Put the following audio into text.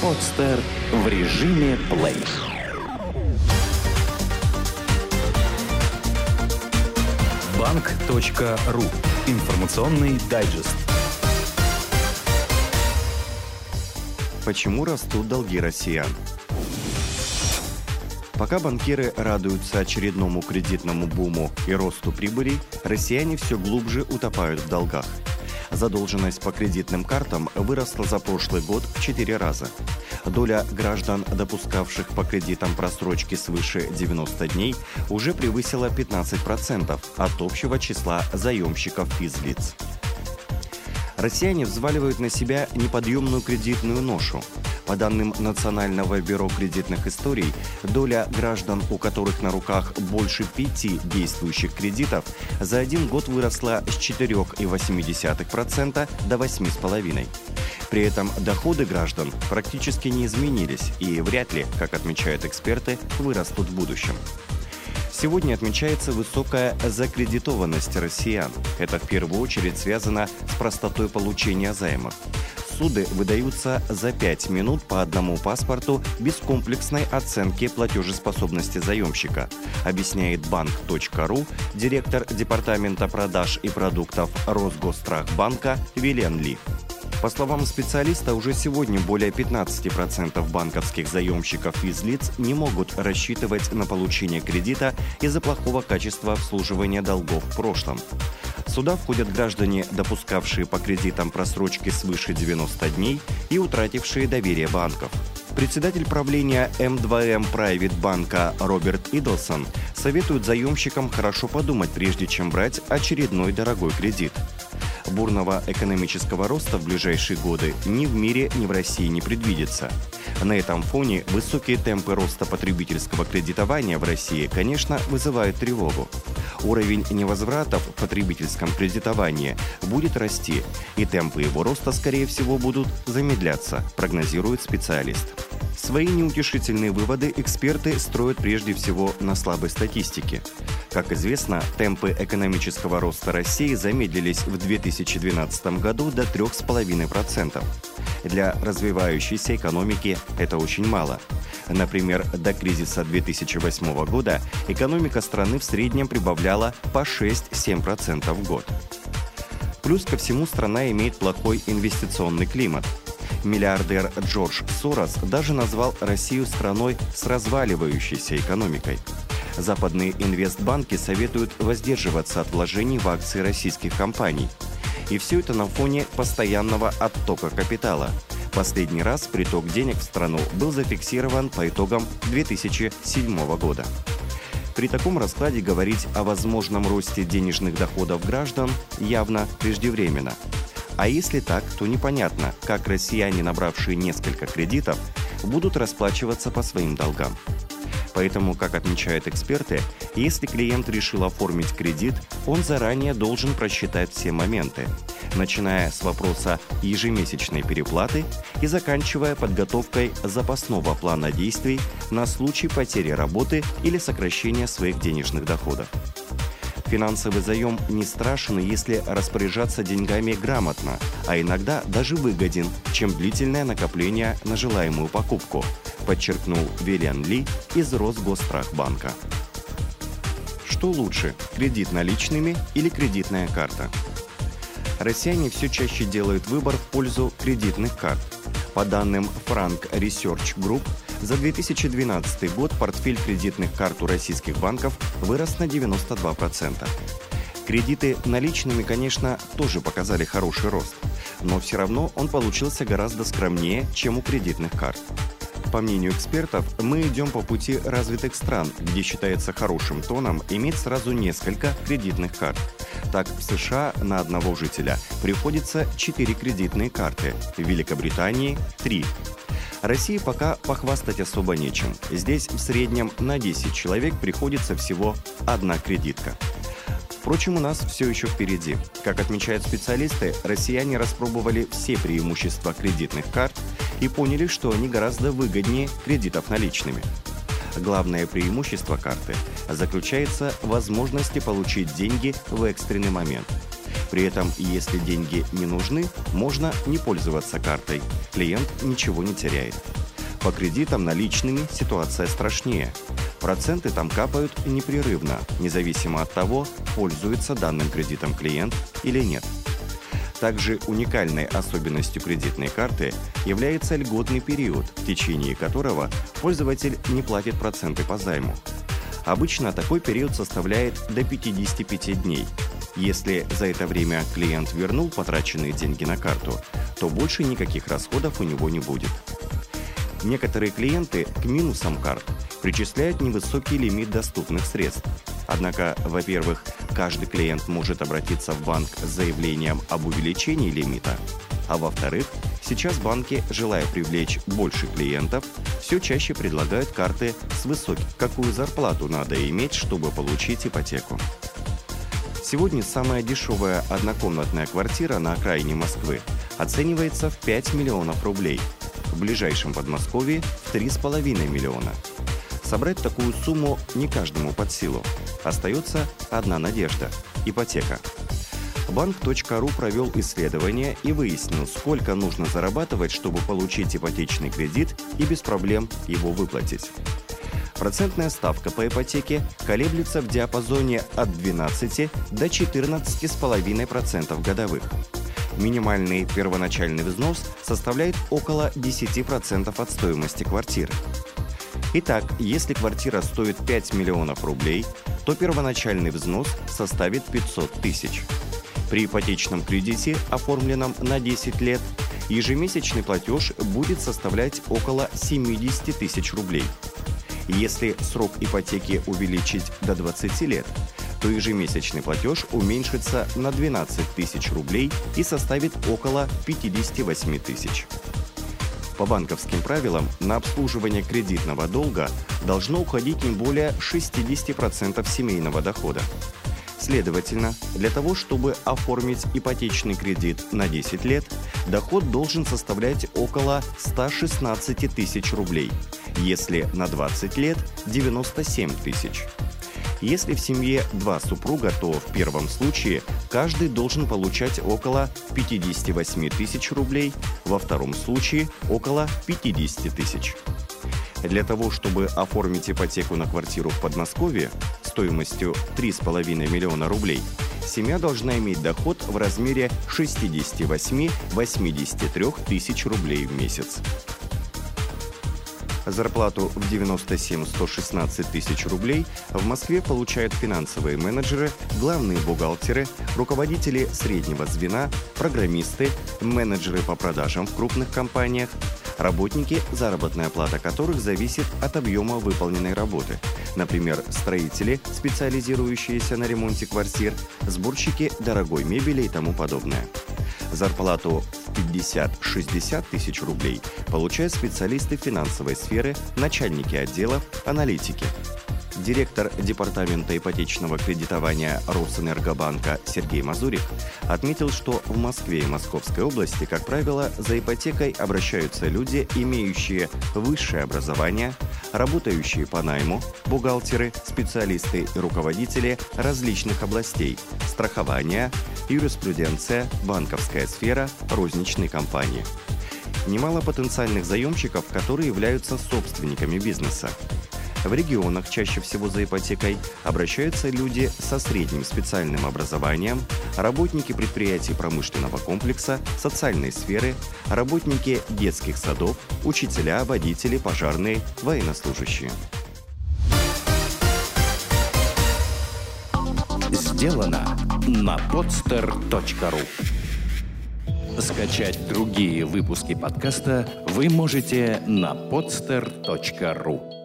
Подстер в режиме плей. Банк.ру. Информационный дайджест. Почему растут долги россиян? Пока банкиры радуются очередному кредитному буму и росту прибылей, россияне все глубже утопают в долгах. Задолженность по кредитным картам выросла за прошлый год в 4 раза. Доля граждан, допускавших по кредитам просрочки свыше 90 дней, уже превысила 15% от общего числа заемщиков физлиц. Россияне взваливают на себя неподъемную кредитную ношу. По данным Национального бюро кредитных историй, доля граждан, у которых на руках больше пяти действующих кредитов, за один год выросла с 4,8% до 8,5%. При этом доходы граждан практически не изменились и вряд ли, как отмечают эксперты, вырастут в будущем. Сегодня отмечается высокая закредитованность россиян. Это в первую очередь связано с простотой получения займов суды выдаются за 5 минут по одному паспорту без комплексной оценки платежеспособности заемщика, объясняет банк.ру директор Департамента продаж и продуктов Росгосстрахбанка Вилен Ли. По словам специалиста, уже сегодня более 15% банковских заемщиков из лиц не могут рассчитывать на получение кредита из-за плохого качества обслуживания долгов в прошлом. Сюда входят граждане, допускавшие по кредитам просрочки свыше 90 дней и утратившие доверие банков. Председатель правления М2М Private банка Роберт Идлсон советует заемщикам хорошо подумать, прежде чем брать очередной дорогой кредит. Бурного экономического роста в ближайшие годы ни в мире, ни в России не предвидится. На этом фоне высокие темпы роста потребительского кредитования в России, конечно, вызывают тревогу. Уровень невозвратов в потребительском кредитовании будет расти, и темпы его роста, скорее всего, будут замедляться, прогнозирует специалист. Свои неутешительные выводы эксперты строят прежде всего на слабой статистике. Как известно, темпы экономического роста России замедлились в 2012 году до 3,5%. Для развивающейся экономики это очень мало. Например, до кризиса 2008 года экономика страны в среднем прибавляла по 6-7% в год. Плюс ко всему страна имеет плохой инвестиционный климат – Миллиардер Джордж Сорос даже назвал Россию страной с разваливающейся экономикой. Западные инвестбанки советуют воздерживаться от вложений в акции российских компаний. И все это на фоне постоянного оттока капитала. Последний раз приток денег в страну был зафиксирован по итогам 2007 года. При таком раскладе говорить о возможном росте денежных доходов граждан явно преждевременно – а если так, то непонятно, как россияне, набравшие несколько кредитов, будут расплачиваться по своим долгам. Поэтому, как отмечают эксперты, если клиент решил оформить кредит, он заранее должен просчитать все моменты, начиная с вопроса ежемесячной переплаты и заканчивая подготовкой запасного плана действий на случай потери работы или сокращения своих денежных доходов. Финансовый заем не страшен, если распоряжаться деньгами грамотно, а иногда даже выгоден, чем длительное накопление на желаемую покупку, подчеркнул Виллиан Ли из Росгосстрахбанка. Что лучше, кредит наличными или кредитная карта? Россияне все чаще делают выбор в пользу кредитных карт. По данным Frank Research Group, за 2012 год портфель кредитных карт у российских банков вырос на 92%. Кредиты наличными, конечно, тоже показали хороший рост, но все равно он получился гораздо скромнее, чем у кредитных карт. По мнению экспертов, мы идем по пути развитых стран, где считается хорошим тоном иметь сразу несколько кредитных карт. Так, в США на одного жителя приходится 4 кредитные карты, в Великобритании – 3, России пока похвастать особо нечем. Здесь в среднем на 10 человек приходится всего одна кредитка. Впрочем, у нас все еще впереди. Как отмечают специалисты, россияне распробовали все преимущества кредитных карт и поняли, что они гораздо выгоднее кредитов наличными. Главное преимущество карты заключается в возможности получить деньги в экстренный момент – При этом, если деньги не нужны, можно не пользоваться картой. Клиент ничего не теряет. По кредитам наличными ситуация страшнее. Проценты там капают непрерывно, независимо от того, пользуется данным кредитом клиент или нет. Также уникальной особенностью кредитной карты является льготный период, в течение которого пользователь не платит проценты по займу. Обычно такой период составляет до 55 дней. Если за это время клиент вернул потраченные деньги на карту, то больше никаких расходов у него не будет. Некоторые клиенты к минусам карт причисляют невысокий лимит доступных средств. Однако, во-первых, каждый клиент может обратиться в банк с заявлением об увеличении лимита, а во-вторых, сейчас банки, желая привлечь больше клиентов, все чаще предлагают карты с высоким. Какую зарплату надо иметь, чтобы получить ипотеку? Сегодня самая дешевая однокомнатная квартира на окраине Москвы оценивается в 5 миллионов рублей – в ближайшем Подмосковье в 3,5 миллиона. Собрать такую сумму не каждому под силу. Остается одна надежда – ипотека. Банк.ру провел исследование и выяснил, сколько нужно зарабатывать, чтобы получить ипотечный кредит и без проблем его выплатить. Процентная ставка по ипотеке колеблется в диапазоне от 12 до 14,5% годовых. Минимальный первоначальный взнос составляет около 10% от стоимости квартиры. Итак, если квартира стоит 5 миллионов рублей, то первоначальный взнос составит 500 тысяч. При ипотечном кредите, оформленном на 10 лет, ежемесячный платеж будет составлять около 70 тысяч рублей. Если срок ипотеки увеличить до 20 лет, то ежемесячный платеж уменьшится на 12 тысяч рублей и составит около 58 тысяч. По банковским правилам на обслуживание кредитного долга должно уходить не более 60% семейного дохода. Следовательно, для того, чтобы оформить ипотечный кредит на 10 лет, доход должен составлять около 116 тысяч рублей, если на 20 лет – 97 тысяч. Если в семье два супруга, то в первом случае каждый должен получать около 58 тысяч рублей, во втором случае около 50 тысяч. Для того, чтобы оформить ипотеку на квартиру в Подмосковье стоимостью 3,5 миллиона рублей, семья должна иметь доход в размере 68-83 тысяч рублей в месяц. Зарплату в 97-116 тысяч рублей в Москве получают финансовые менеджеры, главные бухгалтеры, руководители среднего звена, программисты, менеджеры по продажам в крупных компаниях, работники, заработная плата которых зависит от объема выполненной работы. Например, строители, специализирующиеся на ремонте квартир, сборщики дорогой мебели и тому подобное. Зарплату в 50-60 тысяч рублей получают специалисты финансовой сферы, начальники отделов, аналитики. Директор Департамента ипотечного кредитования Росэнергобанка Сергей Мазурик отметил, что в Москве и Московской области, как правило, за ипотекой обращаются люди, имеющие высшее образование, работающие по найму, бухгалтеры, специалисты и руководители различных областей – страхования, юриспруденция, банковская сфера, розничные компании. Немало потенциальных заемщиков, которые являются собственниками бизнеса. В регионах чаще всего за ипотекой обращаются люди со средним специальным образованием, работники предприятий промышленного комплекса, социальной сферы, работники детских садов, учителя, водители, пожарные, военнослужащие. Сделано на podster.ru Скачать другие выпуски подкаста вы можете на podster.ru